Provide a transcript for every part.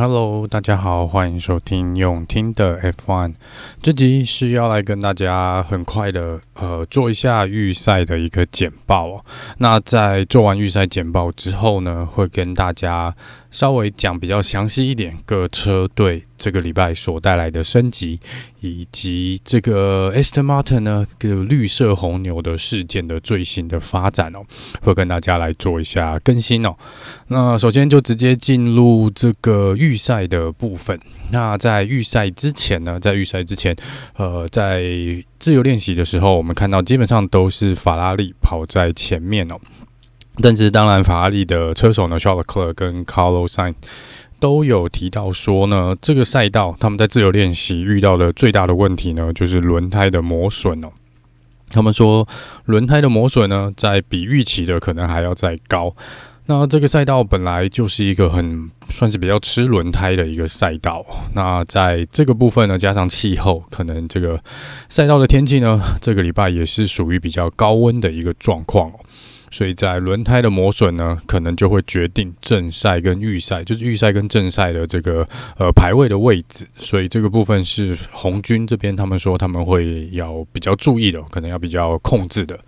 Hello，大家好，欢迎收听永听的 F One。这集是要来跟大家很快的呃做一下预赛的一个简报哦。那在做完预赛简报之后呢，会跟大家稍微讲比较详细一点各车队这个礼拜所带来的升级，以及这个 Aston Martin 呢绿色红牛的事件的最新的发展哦，会跟大家来做一下更新哦。那首先就直接进入这个预赛的部分。那在预赛之前呢，在预赛之前，呃，在自由练习的时候，我们看到基本上都是法拉利跑在前面哦。但是当然，法拉利的车手呢，Charles Leclerc 跟 Carlos Sainz 都有提到说呢，这个赛道他们在自由练习遇到的最大的问题呢，就是轮胎的磨损哦。他们说，轮胎的磨损呢，在比预期的可能还要再高。那这个赛道本来就是一个很算是比较吃轮胎的一个赛道。那在这个部分呢，加上气候，可能这个赛道的天气呢，这个礼拜也是属于比较高温的一个状况。所以在轮胎的磨损呢，可能就会决定正赛跟预赛，就是预赛跟正赛的这个呃排位的位置。所以这个部分是红军这边他们说他们会要比较注意的，可能要比较控制的。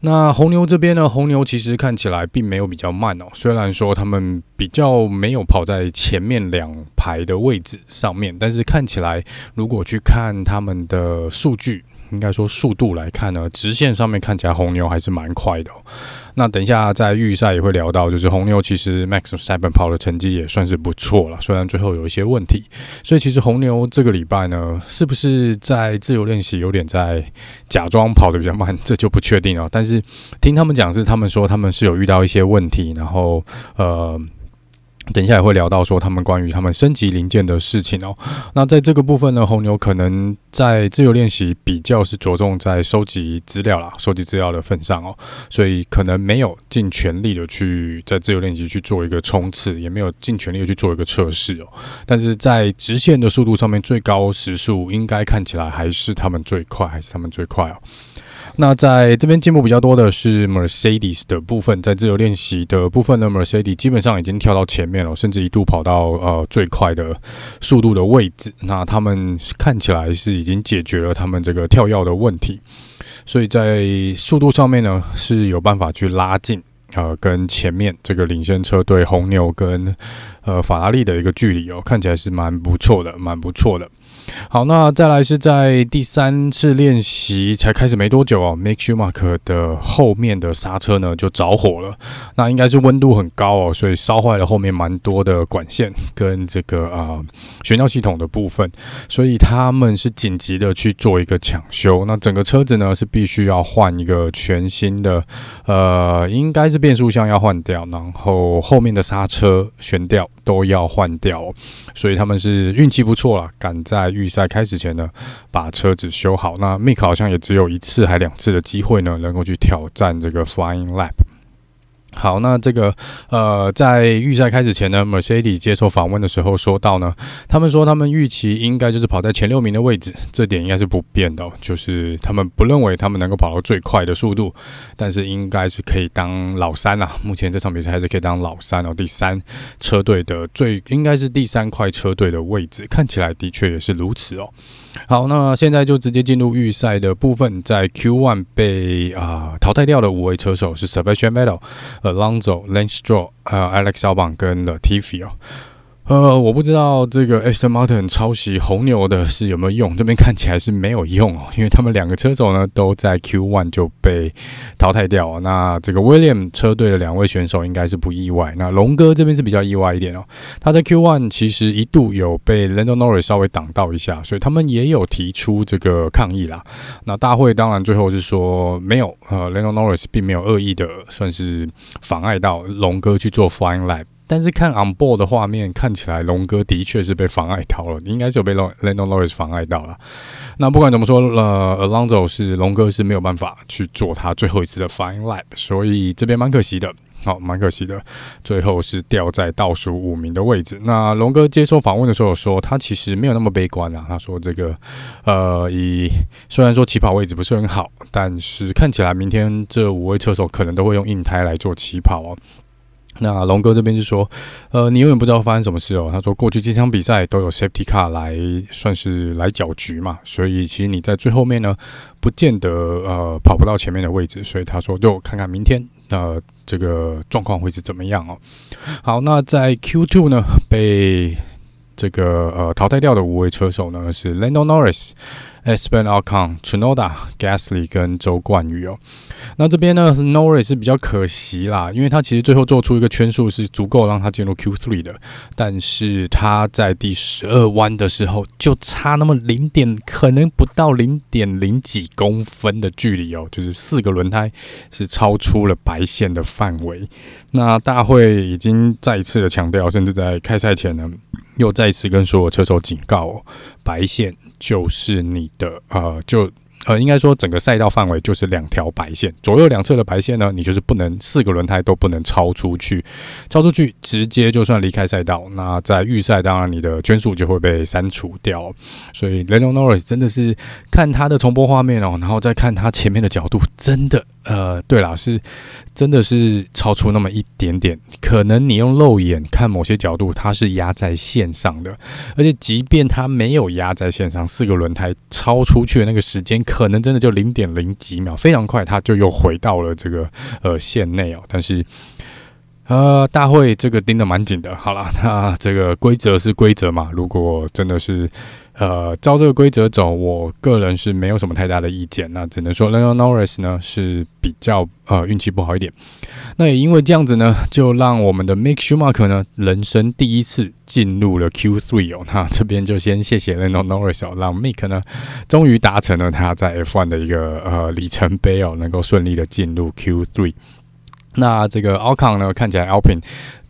那红牛这边呢，红牛其实看起来并没有比较慢哦，虽然说他们比较没有跑在前面两排的位置上面，但是看起来如果去看他们的数据。应该说速度来看呢，直线上面看起来红牛还是蛮快的哦。那等一下在预赛也会聊到，就是红牛其实 Max Seven 跑的成绩也算是不错了，虽然最后有一些问题。所以其实红牛这个礼拜呢，是不是在自由练习有点在假装跑得比较慢，这就不确定了。但是听他们讲是他们说他们是有遇到一些问题，然后呃。等一下也会聊到说他们关于他们升级零件的事情哦。那在这个部分呢，红牛可能在自由练习比较是着重在收集资料啦，收集资料的份上哦，所以可能没有尽全力的去在自由练习去做一个冲刺，也没有尽全力的去做一个测试哦。但是在直线的速度上面，最高时速应该看起来还是他们最快，还是他们最快哦。那在这边进步比较多的是 Mercedes 的部分，在自由练习的部分呢，Mercedes 基本上已经跳到前面了，甚至一度跑到呃最快的速度的位置。那他们看起来是已经解决了他们这个跳跃的问题，所以在速度上面呢是有办法去拉近呃跟前面这个领先车队红牛跟呃法拉利的一个距离哦，看起来是蛮不错的，蛮不错的。好，那再来是在第三次练习才开始没多久哦，Mick Schumacher 的后面的刹车呢就着火了，那应该是温度很高哦，所以烧坏了后面蛮多的管线跟这个呃悬吊系统的部分，所以他们是紧急的去做一个抢修，那整个车子呢是必须要换一个全新的，呃，应该是变速箱要换掉，然后后面的刹车悬吊都要换掉，所以他们是运气不错啦，赶在。预赛开始前呢，把车子修好。那 Mick 好像也只有一次还两次的机会呢，能够去挑战这个 Flying Lap。好，那这个呃，在预赛开始前呢，Mercedes 接受访问的时候说到呢，他们说他们预期应该就是跑在前六名的位置，这点应该是不变的，就是他们不认为他们能够跑到最快的速度，但是应该是可以当老三啊。目前这场比赛还是可以当老三哦，第三车队的最应该是第三快车队的位置，看起来的确也是如此哦。好，那现在就直接进入预赛的部分，在 Q1 被啊、呃、淘汰掉的五位车手是 Sebastian Vettel。Alonso、Lance Stroll、呃、Alex Albon 跟 Latifi 哦。呃，我不知道这个 Aston Martin 抄袭红牛的是有没有用，这边看起来是没有用哦，因为他们两个车手呢都在 Q One 就被淘汰掉。那这个 William 车队的两位选手应该是不意外。那龙哥这边是比较意外一点哦，他在 Q One 其实一度有被 Lando Norris 稍微挡到一下，所以他们也有提出这个抗议啦。那大会当然最后是说没有，呃，Lando Norris 并没有恶意的，算是妨碍到龙哥去做 Flying Lap。但是看 on board 的画面，看起来龙哥的确是被妨碍到了，应该是有被 Lando Norris 妨碍到了。那不管怎么说，呃，Alonso 是龙哥是没有办法去做他最后一次的 Flying Lap，所以这边蛮可惜的，好，蛮可惜的，最后是掉在倒数五名的位置。那龙哥接受访问的时候说，他其实没有那么悲观啊，他说这个，呃，以虽然说起跑位置不是很好，但是看起来明天这五位车手可能都会用硬胎来做起跑哦。那龙哥这边就说，呃，你永远不知道发生什么事哦。他说，过去几场比赛都有 safety car 来算是来搅局嘛，所以其实你在最后面呢，不见得呃跑不到前面的位置。所以他说，就看看明天的、呃、这个状况会是怎么样哦。好，那在 Q2 呢，被这个呃淘汰掉的五位车手呢是 Lando Norris。Esteban Ocon、Tsunoda、Gasly 跟周冠宇哦，那这边呢，Norris 是比较可惜啦，因为他其实最后做出一个圈数是足够让他进入 Q3 的，但是他在第十二弯的时候就差那么零点，可能不到零点零几公分的距离哦，就是四个轮胎是超出了白线的范围。那大会已经再一次的强调，甚至在开赛前呢，又再一次跟所有车手警告哦，白线。就是你的啊，就呃，应该说整个赛道范围就是两条白线，左右两侧的白线呢，你就是不能四个轮胎都不能超出去，超出去直接就算离开赛道。那在预赛，当然你的圈数就会被删除掉。所以 Lando Norris 真的是看他的重播画面哦，然后再看他前面的角度，真的。呃，对啦，是真的是超出那么一点点，可能你用肉眼看某些角度，它是压在线上的，而且即便它没有压在线上，四个轮胎超出去的那个时间，可能真的就零点零几秒，非常快，他就又回到了这个呃线内哦。但是呃，大会这个盯得蛮紧的。好了，那这个规则是规则嘛，如果真的是。呃，照这个规则走，我个人是没有什么太大的意见。那只能说，Lando Norris 呢是比较呃运气不好一点。那也因为这样子呢，就让我们的 Mick Schumacher 呢人生第一次进入了 Q3 哦。那这边就先谢谢 Lando Norris 哦，让 Mick 呢终于达成了他在 F1 的一个呃里程碑哦，能够顺利的进入 Q3。那这个 Ocon 呢，看起来 Alpine。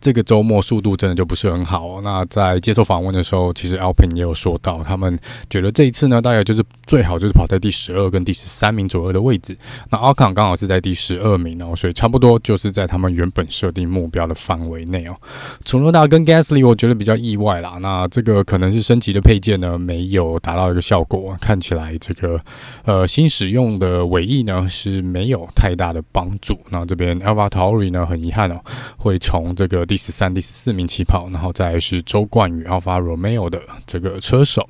这个周末速度真的就不是很好。那在接受访问的时候，其实 Alpin 也有说到，他们觉得这一次呢，大概就是最好就是跑在第十二跟第十三名左右的位置。那 a l c o n 刚好是在第十二名哦，所以差不多就是在他们原本设定目标的范围内哦。楚诺达跟 Gasly 我觉得比较意外啦。那这个可能是升级的配件呢，没有达到一个效果，看起来这个呃新使用的尾翼呢是没有太大的帮助。那这边 AlphaTauri 呢很遗憾哦，会从这个第第十三、第十四名起跑，然后再是周冠宇、Alfa Romeo 的这个车手。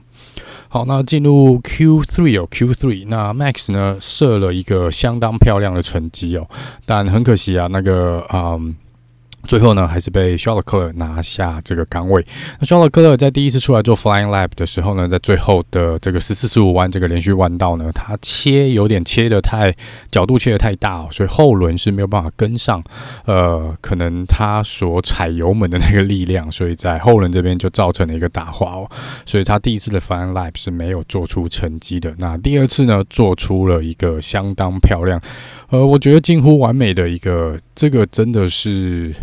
好，那进入 Q3 哦，Q3，那 Max 呢设了一个相当漂亮的成绩哦，但很可惜啊，那个嗯。最后呢，还是被肖勒克尔拿下这个岗位。那肖勒克尔在第一次出来做 Flying Lap 的时候呢，在最后的这个十四十五弯这个连续弯道呢，他切有点切得太角度切得太大哦，所以后轮是没有办法跟上。呃，可能他所踩油门的那个力量，所以在后轮这边就造成了一个打滑哦。所以他第一次的 Flying Lap 是没有做出成绩的。那第二次呢，做出了一个相当漂亮，呃，我觉得近乎完美的一个，这个真的是。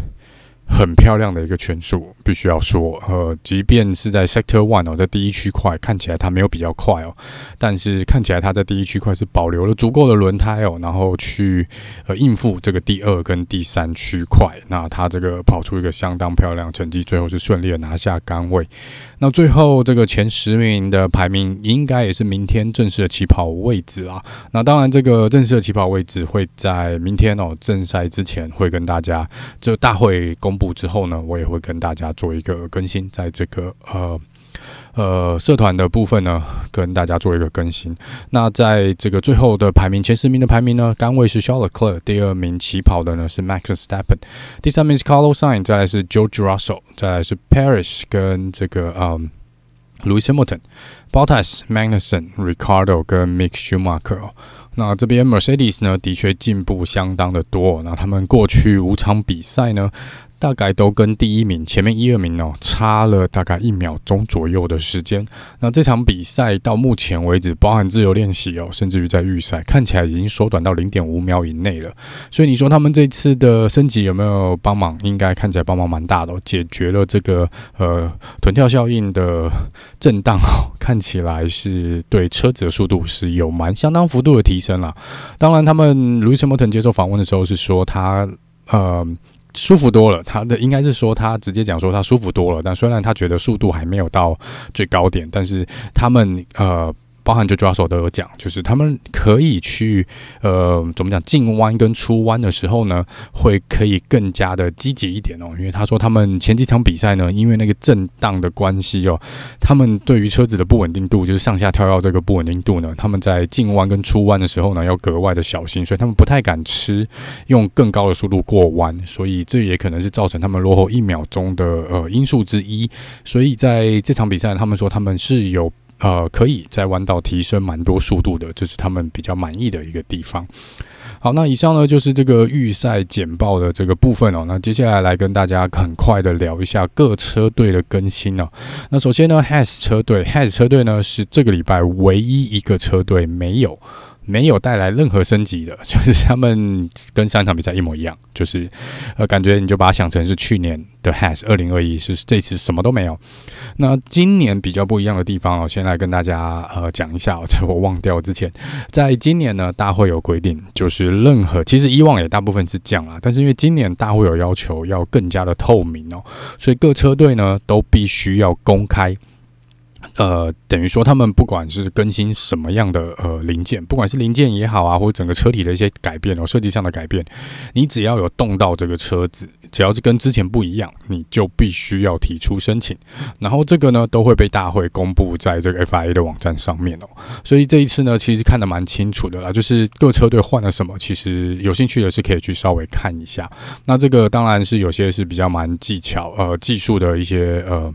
很漂亮的一个圈数，必须要说，呃，即便是在 Sector One 哦，在第一区块看起来它没有比较快哦，但是看起来它在第一区块是保留了足够的轮胎哦，然后去呃应付这个第二跟第三区块，那它这个跑出一个相当漂亮成绩，最后是顺利的拿下杆位。那最后这个前十名的排名，应该也是明天正式的起跑位置啦。那当然，这个正式的起跑位置会在明天哦正赛之前会跟大家就大会公布。之后呢，我也会跟大家做一个更新，在这个呃呃社团的部分呢，跟大家做一个更新。那在这个最后的排名前十名的排名呢，杆位是 s h a r l e c l e r 第二名起跑的呢是 Max Verstappen，第三名是 Carlos Sain，再来是 George Russell，再来是 Paris 跟这个嗯 Lewis Hamilton，Bottas、Magnussen、Ricardo 跟 Mick Schumacher。那这边 Mercedes 呢，的确进步相当的多。那他们过去五场比赛呢，大概都跟第一名前面一二名哦差了大概一秒钟左右的时间。那这场比赛到目前为止，包含自由练习哦，甚至于在预赛，看起来已经缩短到零点五秒以内了。所以你说他们这次的升级有没有帮忙？应该看起来帮忙蛮大的，解决了这个呃臀跳效应的震荡，看起来是对车子的速度是有蛮相当幅度的提升了。当然，他们 Lewis Hamilton 接受访问的时候是说他呃。舒服多了，他的应该是说他直接讲说他舒服多了，但虽然他觉得速度还没有到最高点，但是他们呃包含就抓手都有讲，就是他们可以去呃怎么讲进弯跟出弯的时候呢，会可以更加的积极一点哦。因为他说他们前几场比赛呢，因为那个震荡的关系哦，他们对于车子的不稳定度，就是上下跳跃这个不稳定度呢，他们在进弯跟出弯的时候呢，要格外的小心，所以他们不太敢吃用更高的速度过弯，所以这也可能是造成他们落后一秒钟的呃因素之一。所以在这场比赛，他们说他们是有。呃，可以在弯道提升蛮多速度的，这是他们比较满意的一个地方。好，那以上呢就是这个预赛简报的这个部分哦。那接下来来跟大家很快的聊一下各车队的更新哦。那首先呢，Has 车队，Has 车队呢是这个礼拜唯一一个车队没有。没有带来任何升级的，就是他们跟上一场比赛一模一样，就是呃，感觉你就把它想成是去年的 Has 二零二一，是这次什么都没有。那今年比较不一样的地方，我先来跟大家呃讲一下，在我忘掉之前，在今年呢，大会有规定，就是任何其实以往也大部分是这样啦，但是因为今年大会有要求要更加的透明哦，所以各车队呢都必须要公开。呃，等于说他们不管是更新什么样的呃零件，不管是零件也好啊，或者整个车体的一些改变哦，设计上的改变，你只要有动到这个车子，只要是跟之前不一样，你就必须要提出申请。然后这个呢，都会被大会公布在这个 FIA 的网站上面哦。所以这一次呢，其实看得蛮清楚的啦，就是各车队换了什么，其实有兴趣的是可以去稍微看一下。那这个当然是有些是比较蛮技巧呃技术的一些呃。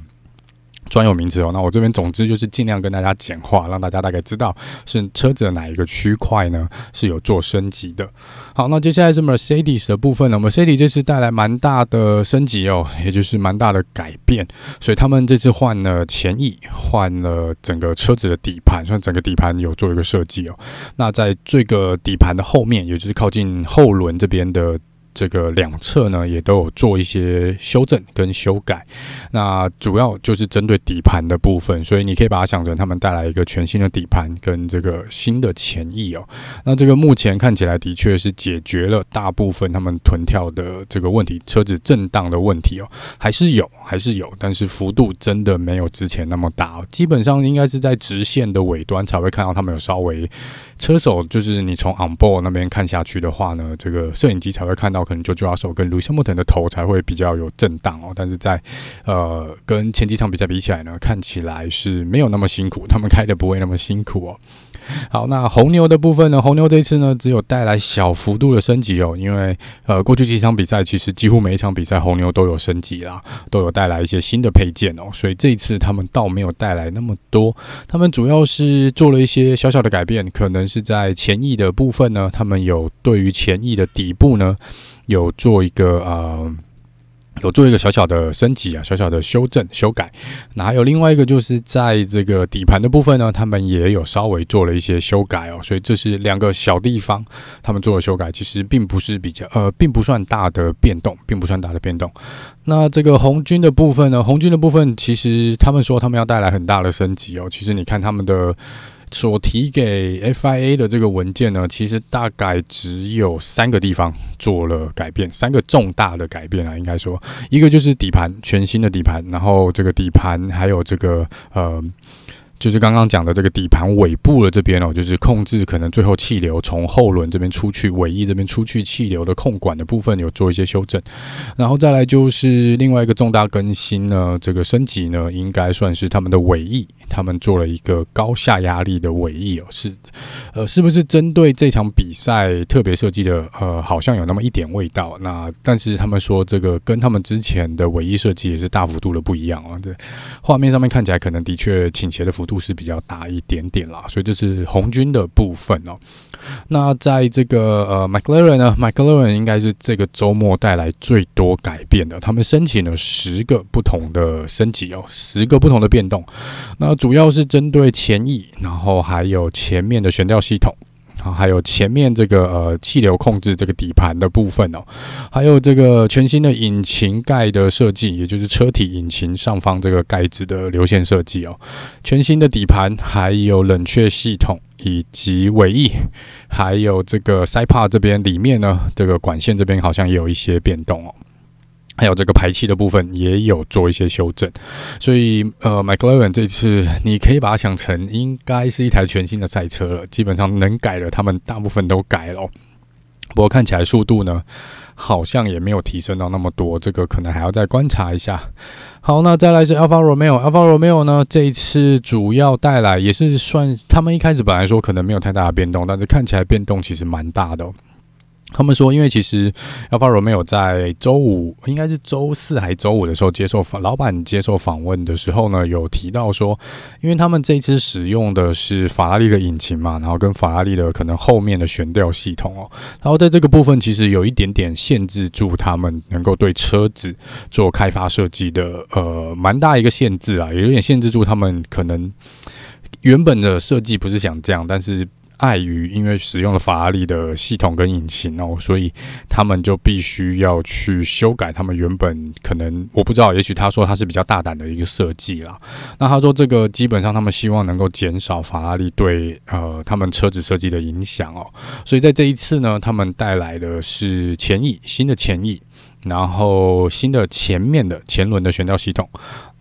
专有名词哦，那我这边总之就是尽量跟大家简化，让大家大概知道是车子的哪一个区块呢是有做升级的。好，那接下来是 Mercedes 的部分呢，Mercedes 这次带来蛮大的升级哦，也就是蛮大的改变，所以他们这次换了前翼，换了整个车子的底盘，算整个底盘有做一个设计哦。那在这个底盘的后面，也就是靠近后轮这边的。这个两侧呢，也都有做一些修正跟修改，那主要就是针对底盘的部分，所以你可以把它想成他们带来一个全新的底盘跟这个新的前翼哦。那这个目前看起来的确是解决了大部分他们臀跳的这个问题，车子震荡的问题哦，还是有，还是有，但是幅度真的没有之前那么大哦，基本上应该是在直线的尾端才会看到他们有稍微车手，就是你从 on board 那边看下去的话呢，这个摄影机才会看到。可能就抓手跟卢西莫腾的头才会比较有震荡哦，但是在呃跟前几场比赛比起来呢，看起来是没有那么辛苦，他们开的不会那么辛苦哦。好，那红牛的部分呢？红牛这次呢只有带来小幅度的升级哦，因为呃过去几场比赛其实几乎每一场比赛红牛都有升级啦，都有带来一些新的配件哦，所以这一次他们倒没有带来那么多，他们主要是做了一些小小的改变，可能是在前翼的部分呢，他们有对于前翼的底部呢。有做一个呃，有做一个小小的升级啊，小小的修正修改。那还有另外一个，就是在这个底盘的部分呢，他们也有稍微做了一些修改哦。所以这是两个小地方，他们做了修改，其实并不是比较呃，并不算大的变动，并不算大的变动。那这个红军的部分呢，红军的部分其实他们说他们要带来很大的升级哦。其实你看他们的。所提给 FIA 的这个文件呢，其实大概只有三个地方做了改变，三个重大的改变啊，应该说，一个就是底盘，全新的底盘，然后这个底盘还有这个呃。就是刚刚讲的这个底盘尾部的这边哦，就是控制可能最后气流从后轮这边出去，尾翼这边出去气流的控管的部分有做一些修正，然后再来就是另外一个重大更新呢，这个升级呢，应该算是他们的尾翼，他们做了一个高下压力的尾翼哦，是呃是不是针对这场比赛特别设计的？呃，好像有那么一点味道。那但是他们说这个跟他们之前的尾翼设计也是大幅度的不一样啊，这画面上面看起来可能的确倾斜的幅度。是比较大一点点啦，所以这是红军的部分哦。那在这个呃，McLaren 呢，McLaren 应该是这个周末带来最多改变的，他们申请了十个不同的升级哦，十个不同的变动。那主要是针对前翼，然后还有前面的悬吊系统。啊还有前面这个呃气流控制这个底盘的部分哦，还有这个全新的引擎盖的设计，也就是车体引擎上方这个盖子的流线设计哦，全新的底盘，还有冷却系统以及尾翼，还有这个塞帕这边里面呢，这个管线这边好像也有一些变动哦。还有这个排气的部分也有做一些修正，所以呃，McLaren 这次你可以把它想成应该是一台全新的赛车了，基本上能改的他们大部分都改了，不过看起来速度呢好像也没有提升到那么多，这个可能还要再观察一下。好，那再来是 Alfa Romeo，Alfa Romeo 呢这一次主要带来也是算他们一开始本来说可能没有太大的变动，但是看起来变动其实蛮大的。他们说，因为其实 Alfa Romeo 在周五，应该是周四还是周五的时候接受访，老板接受访问的时候呢，有提到说，因为他们这次使用的是法拉利的引擎嘛，然后跟法拉利的可能后面的悬吊系统哦，然后在这个部分其实有一点点限制住他们能够对车子做开发设计的，呃，蛮大一个限制啊，也有点限制住他们可能原本的设计不是想这样，但是。碍于因为使用了法拉利的系统跟引擎哦，所以他们就必须要去修改他们原本可能我不知道，也许他说他是比较大胆的一个设计啦。那他说这个基本上他们希望能够减少法拉利对呃他们车子设计的影响哦，所以在这一次呢，他们带来的是前翼新的前翼，然后新的前面的前轮的悬吊系统。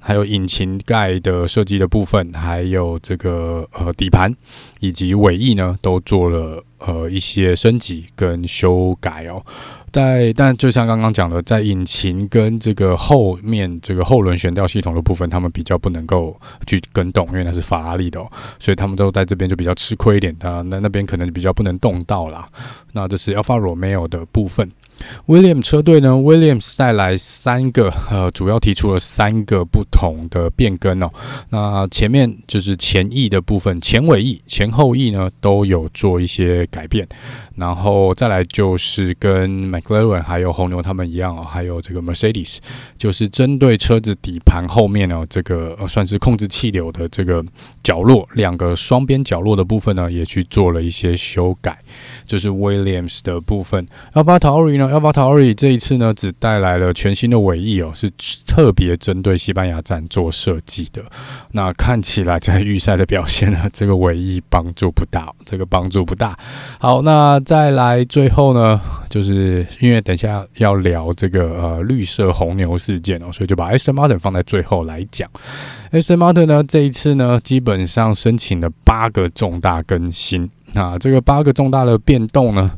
还有引擎盖的设计的部分，还有这个呃底盘以及尾翼呢，都做了呃一些升级跟修改哦。在但就像刚刚讲的，在引擎跟这个后面这个后轮悬吊系统的部分，他们比较不能够去更动，因为那是法拉利的哦，所以他们都在这边就比较吃亏一点。那那那边可能比较不能动到啦。那这是 Alfa Romeo 的部分。William 车队呢，Williams 带来三个，呃，主要提出了三个不同的变更哦。那前面就是前翼的部分，前尾翼、前后翼呢都有做一些改变。然后再来就是跟 McLaren 还有红牛他们一样哦，还有这个 Mercedes，就是针对车子底盘后面呢，这个呃算是控制气流的这个角落，两个双边角落的部分呢，也去做了一些修改。就是 Williams 的部分 a l b a t a r i 呢 a l b a t a r i 这一次呢，只带来了全新的尾翼哦，是特别针对西班牙站做设计的。那看起来在预赛的表现呢，这个尾翼帮助不大，这个帮助不大。好，那再来最后呢，就是因为等下要聊这个呃绿色红牛事件哦，所以就把 S M Martin 放在最后来讲。S M Martin 呢，这一次呢，基本上申请了八个重大更新。那这个八个重大的变动呢，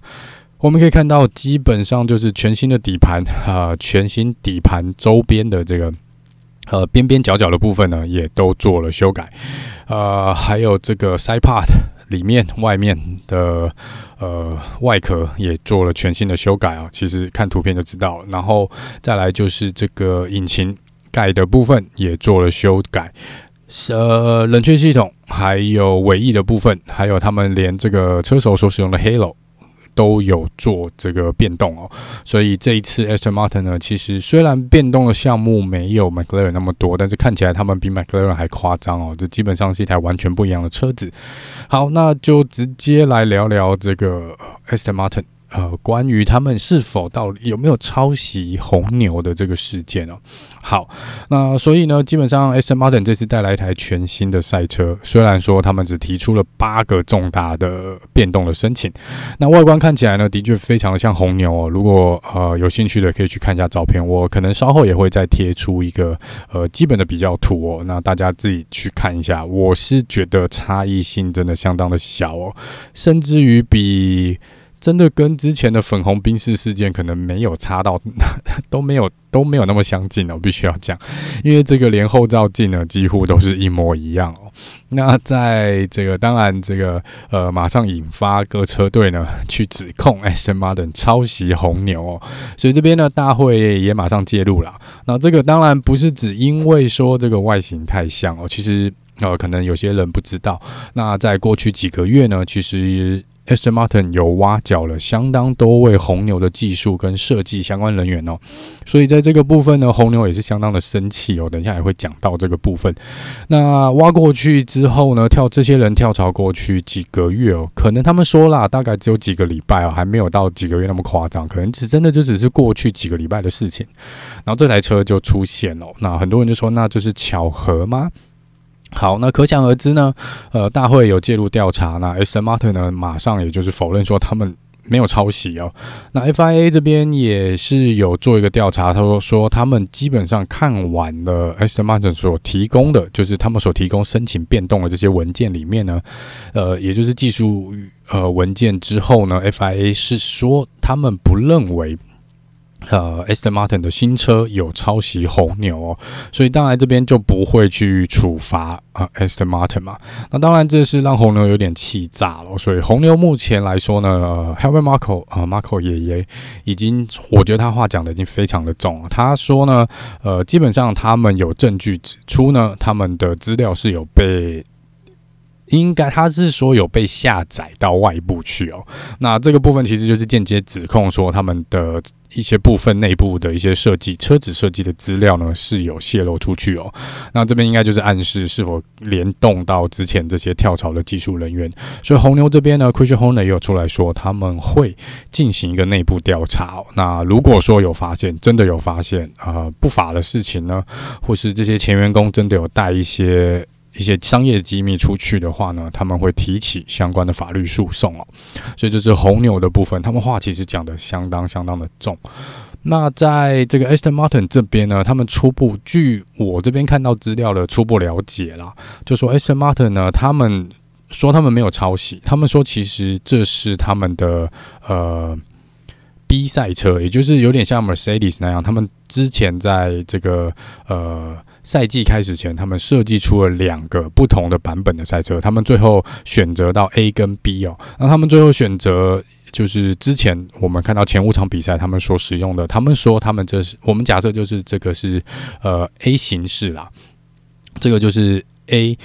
我们可以看到，基本上就是全新的底盘啊，全新底盘周边的这个呃边边角角的部分呢，也都做了修改，呃，还有这个 side part 里面外面的呃外壳也做了全新的修改啊，其实看图片就知道了。然后再来就是这个引擎盖的部分也做了修改。呃，冷却系统，还有尾翼的部分，还有他们连这个车手所使用的 Halo 都有做这个变动哦。所以这一次 Aston Martin 呢，其实虽然变动的项目没有 McLaren 那么多，但是看起来他们比 McLaren 还夸张哦。这基本上是一台完全不一样的车子。好，那就直接来聊聊这个 Aston Martin。呃，关于他们是否到底有没有抄袭红牛的这个事件哦，好，那所以呢，基本上 Aston Martin 这次带来一台全新的赛车，虽然说他们只提出了八个重大的变动的申请，那外观看起来呢，的确非常的像红牛哦。如果呃有兴趣的，可以去看一下照片，我可能稍后也会再贴出一个呃基本的比较图哦，那大家自己去看一下。我是觉得差异性真的相当的小哦，甚至于比。真的跟之前的粉红冰室事件可能没有差到，都没有都没有那么相近哦，我必须要讲，因为这个连后照镜呢几乎都是一模一样哦。那在这个当然这个呃马上引发各车队呢去指控 Aston Martin 抄袭红牛哦，所以这边呢大会也马上介入了。那这个当然不是只因为说这个外形太像哦，其实呃可能有些人不知道，那在过去几个月呢，其实。Aston Martin 有挖角了相当多位红牛的技术跟设计相关人员哦，所以在这个部分呢，红牛也是相当的生气哦。等一下也会讲到这个部分。那挖过去之后呢，跳这些人跳槽过去几个月哦，可能他们说啦，大概只有几个礼拜哦，还没有到几个月那么夸张，可能只真的就只是过去几个礼拜的事情，然后这台车就出现了。那很多人就说，那这是巧合吗？好，那可想而知呢，呃，大会有介入调查，那 Aston Martin 呢，马上也就是否认说他们没有抄袭哦。那 FIA 这边也是有做一个调查，他说说他们基本上看完了 Aston Martin 所提供的，就是他们所提供申请变动的这些文件里面呢，呃，也就是技术呃文件之后呢，FIA 是说他们不认为。呃，Aston Martin 的新车有抄袭红牛哦，所以当然这边就不会去处罚啊、呃、Aston Martin 嘛。那当然这是让红牛有点气炸了，所以红牛目前来说呢，呃，Helmut Marko 啊，Marko 爷爷已经，我觉得他话讲的已经非常的重了。他说呢，呃，基本上他们有证据指出呢，他们的资料是有被。应该他是说有被下载到外部去哦，那这个部分其实就是间接指控说他们的一些部分内部的一些设计车子设计的资料呢是有泄露出去哦，那这边应该就是暗示是否联动到之前这些跳槽的技术人员，所以红牛这边呢，Chris Horner 也有出来说他们会进行一个内部调查哦，那如果说有发现真的有发现呃不法的事情呢，或是这些前员工真的有带一些。一些商业机密出去的话呢，他们会提起相关的法律诉讼哦。所以这是红牛的部分，他们话其实讲得相当相当的重。那在这个 Aston Martin 这边呢，他们初步据我这边看到资料的初步了解啦，就说 Aston Martin 呢，他们说他们没有抄袭，他们说其实这是他们的呃 B 赛车，也就是有点像 Mercedes 那样，他们之前在这个呃。赛季开始前，他们设计出了两个不同的版本的赛车，他们最后选择到 A 跟 B 哦。那他们最后选择就是之前我们看到前五场比赛他们所使用的，他们说他们这是我们假设就是这个是呃 A 形式啦，这个就是 A。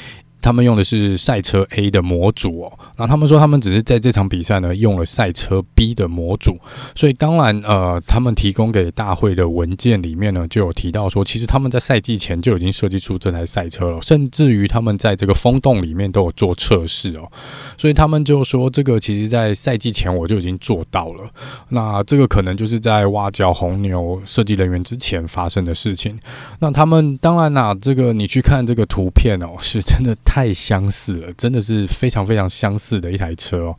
他们用的是赛车 A 的模组哦，那他们说他们只是在这场比赛呢用了赛车 B 的模组，所以当然呃，他们提供给大会的文件里面呢就有提到说，其实他们在赛季前就已经设计出这台赛车了，甚至于他们在这个风洞里面都有做测试哦，所以他们就说这个其实在赛季前我就已经做到了，那这个可能就是在挖角红牛设计人员之前发生的事情，那他们当然啦，这个你去看这个图片哦，是真的。太相似了，真的是非常非常相似的一台车哦。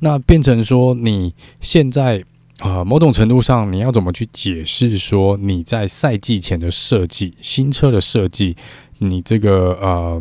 那变成说，你现在啊，某种程度上，你要怎么去解释说你在赛季前的设计，新车的设计，你这个呃。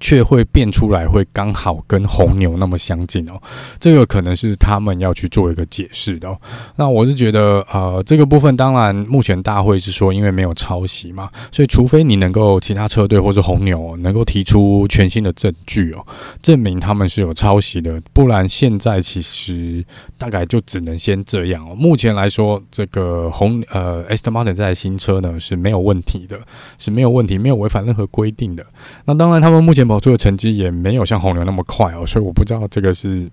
却会变出来，会刚好跟红牛那么相近哦，这个可能是他们要去做一个解释的。那我是觉得，呃，这个部分当然目前大会是说，因为没有抄袭嘛，所以除非你能够其他车队或是红牛能够提出全新的证据哦，证明他们是有抄袭的，不然现在其实大概就只能先这样哦。目前来说，这个红呃 Aston Martin 这台新车呢是没有问题的，是没有问题，没有违反任何规定的。那当然，他们目前。跑出的成绩也没有像红牛那么快哦，所以我不知道这个是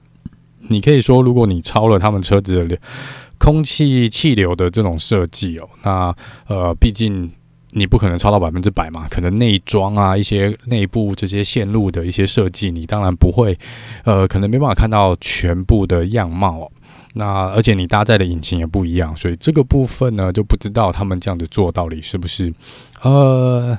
你可以说，如果你超了他们车子的空气气流的这种设计哦，那呃，毕竟你不可能超到百分之百嘛，可能内装啊，一些内部这些线路的一些设计，你当然不会，呃，可能没办法看到全部的样貌哦。那而且你搭载的引擎也不一样，所以这个部分呢，就不知道他们这样子做到底是不是呃。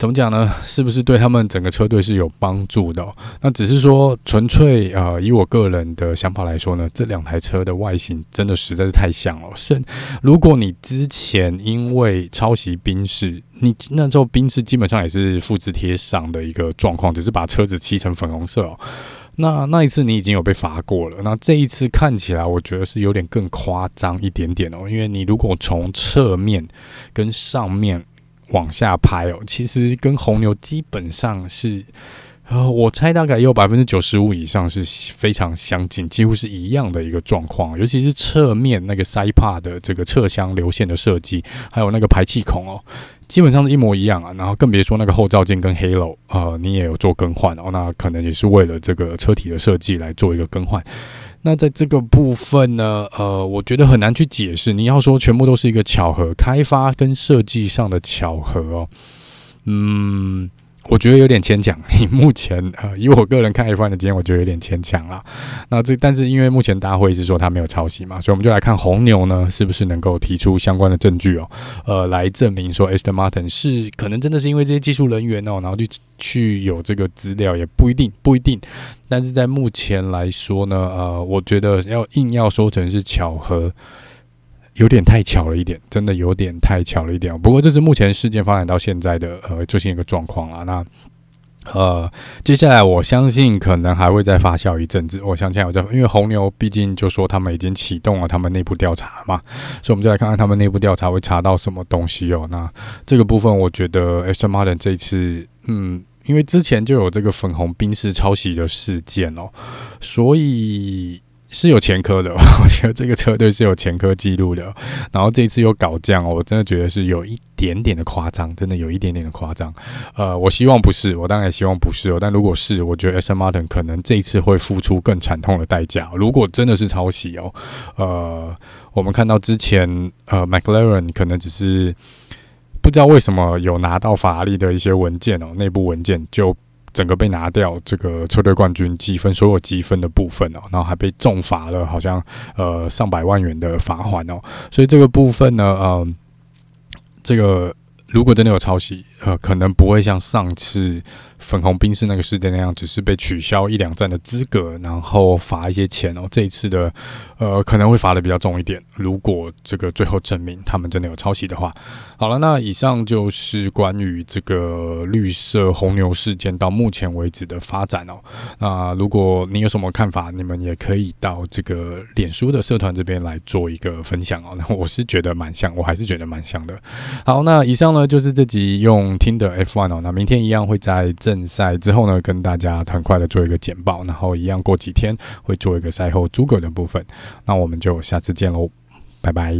怎么讲呢？是不是对他们整个车队是有帮助的？那只是说纯粹呃，以我个人的想法来说呢，这两台车的外形真的实在是太像了。是，如果你之前因为抄袭宾士，你那时候宾士基本上也是复制贴上的一个状况，只是把车子漆成粉红色哦。那那一次你已经有被罚过了，那这一次看起来我觉得是有点更夸张一点点哦，因为你如果从侧面跟上面。往下拍哦，其实跟红牛基本上是，呃，我猜大概也有百分之九十五以上是非常相近，几乎是一样的一个状况。尤其是侧面那个塞帕的这个侧箱流线的设计，还有那个排气孔哦，基本上是一模一样啊。然后更别说那个后照镜跟 halo，呃，你也有做更换哦。那可能也是为了这个车体的设计来做一个更换。那在这个部分呢，呃，我觉得很难去解释。你要说全部都是一个巧合，开发跟设计上的巧合哦，嗯，我觉得有点牵强。以 目前呃，以我个人看 F1 的经验，我觉得有点牵强啦。那这但是因为目前大会是说他没有抄袭嘛，所以我们就来看红牛呢是不是能够提出相关的证据哦，呃，来证明说 Aston Martin 是可能真的是因为这些技术人员哦，然后去去有这个资料也不一定不一定。但是在目前来说呢，呃，我觉得要硬要说成是巧合。有点太巧了一点，真的有点太巧了一点。不过这是目前事件发展到现在的呃最新一个状况啊。那呃，接下来我相信可能还会再发酵一阵子。我相信我在，因为红牛毕竟就说他们已经启动了他们内部调查嘛，所以我们就来看看他们内部调查会查到什么东西哦。那这个部分我觉得 Aston Martin 这一次，嗯，因为之前就有这个粉红冰室抄袭的事件哦，所以。是有前科的，我觉得这个车队是有前科记录的。然后这一次又搞这样，我真的觉得是有一点点的夸张，真的有一点点的夸张。呃，我希望不是，我当然希望不是哦。但如果是，我觉得 Aston Martin 可能这一次会付出更惨痛的代价。如果真的是抄袭哦，呃，我们看到之前呃 McLaren 可能只是不知道为什么有拿到法拉利的一些文件哦，内部文件就。整个被拿掉，这个车队冠军积分，所有积分的部分哦，然后还被重罚了，好像呃上百万元的罚款哦，所以这个部分呢，呃，这个。如果真的有抄袭，呃，可能不会像上次粉红宾士那个事件那样，只是被取消一两站的资格，然后罚一些钱哦。这一次的，呃，可能会罚的比较重一点。如果这个最后证明他们真的有抄袭的话，好了，那以上就是关于这个绿色红牛事件到目前为止的发展哦。那如果你有什么看法，你们也可以到这个脸书的社团这边来做一个分享哦。那 我是觉得蛮像，我还是觉得蛮像的。好，那以上呢。就是这集用听的 F1 哦，那明天一样会在这正赛之后呢，跟大家很快的做一个简报，然后一样过几天会做一个赛后诸葛的部分，那我们就下次见喽，拜拜。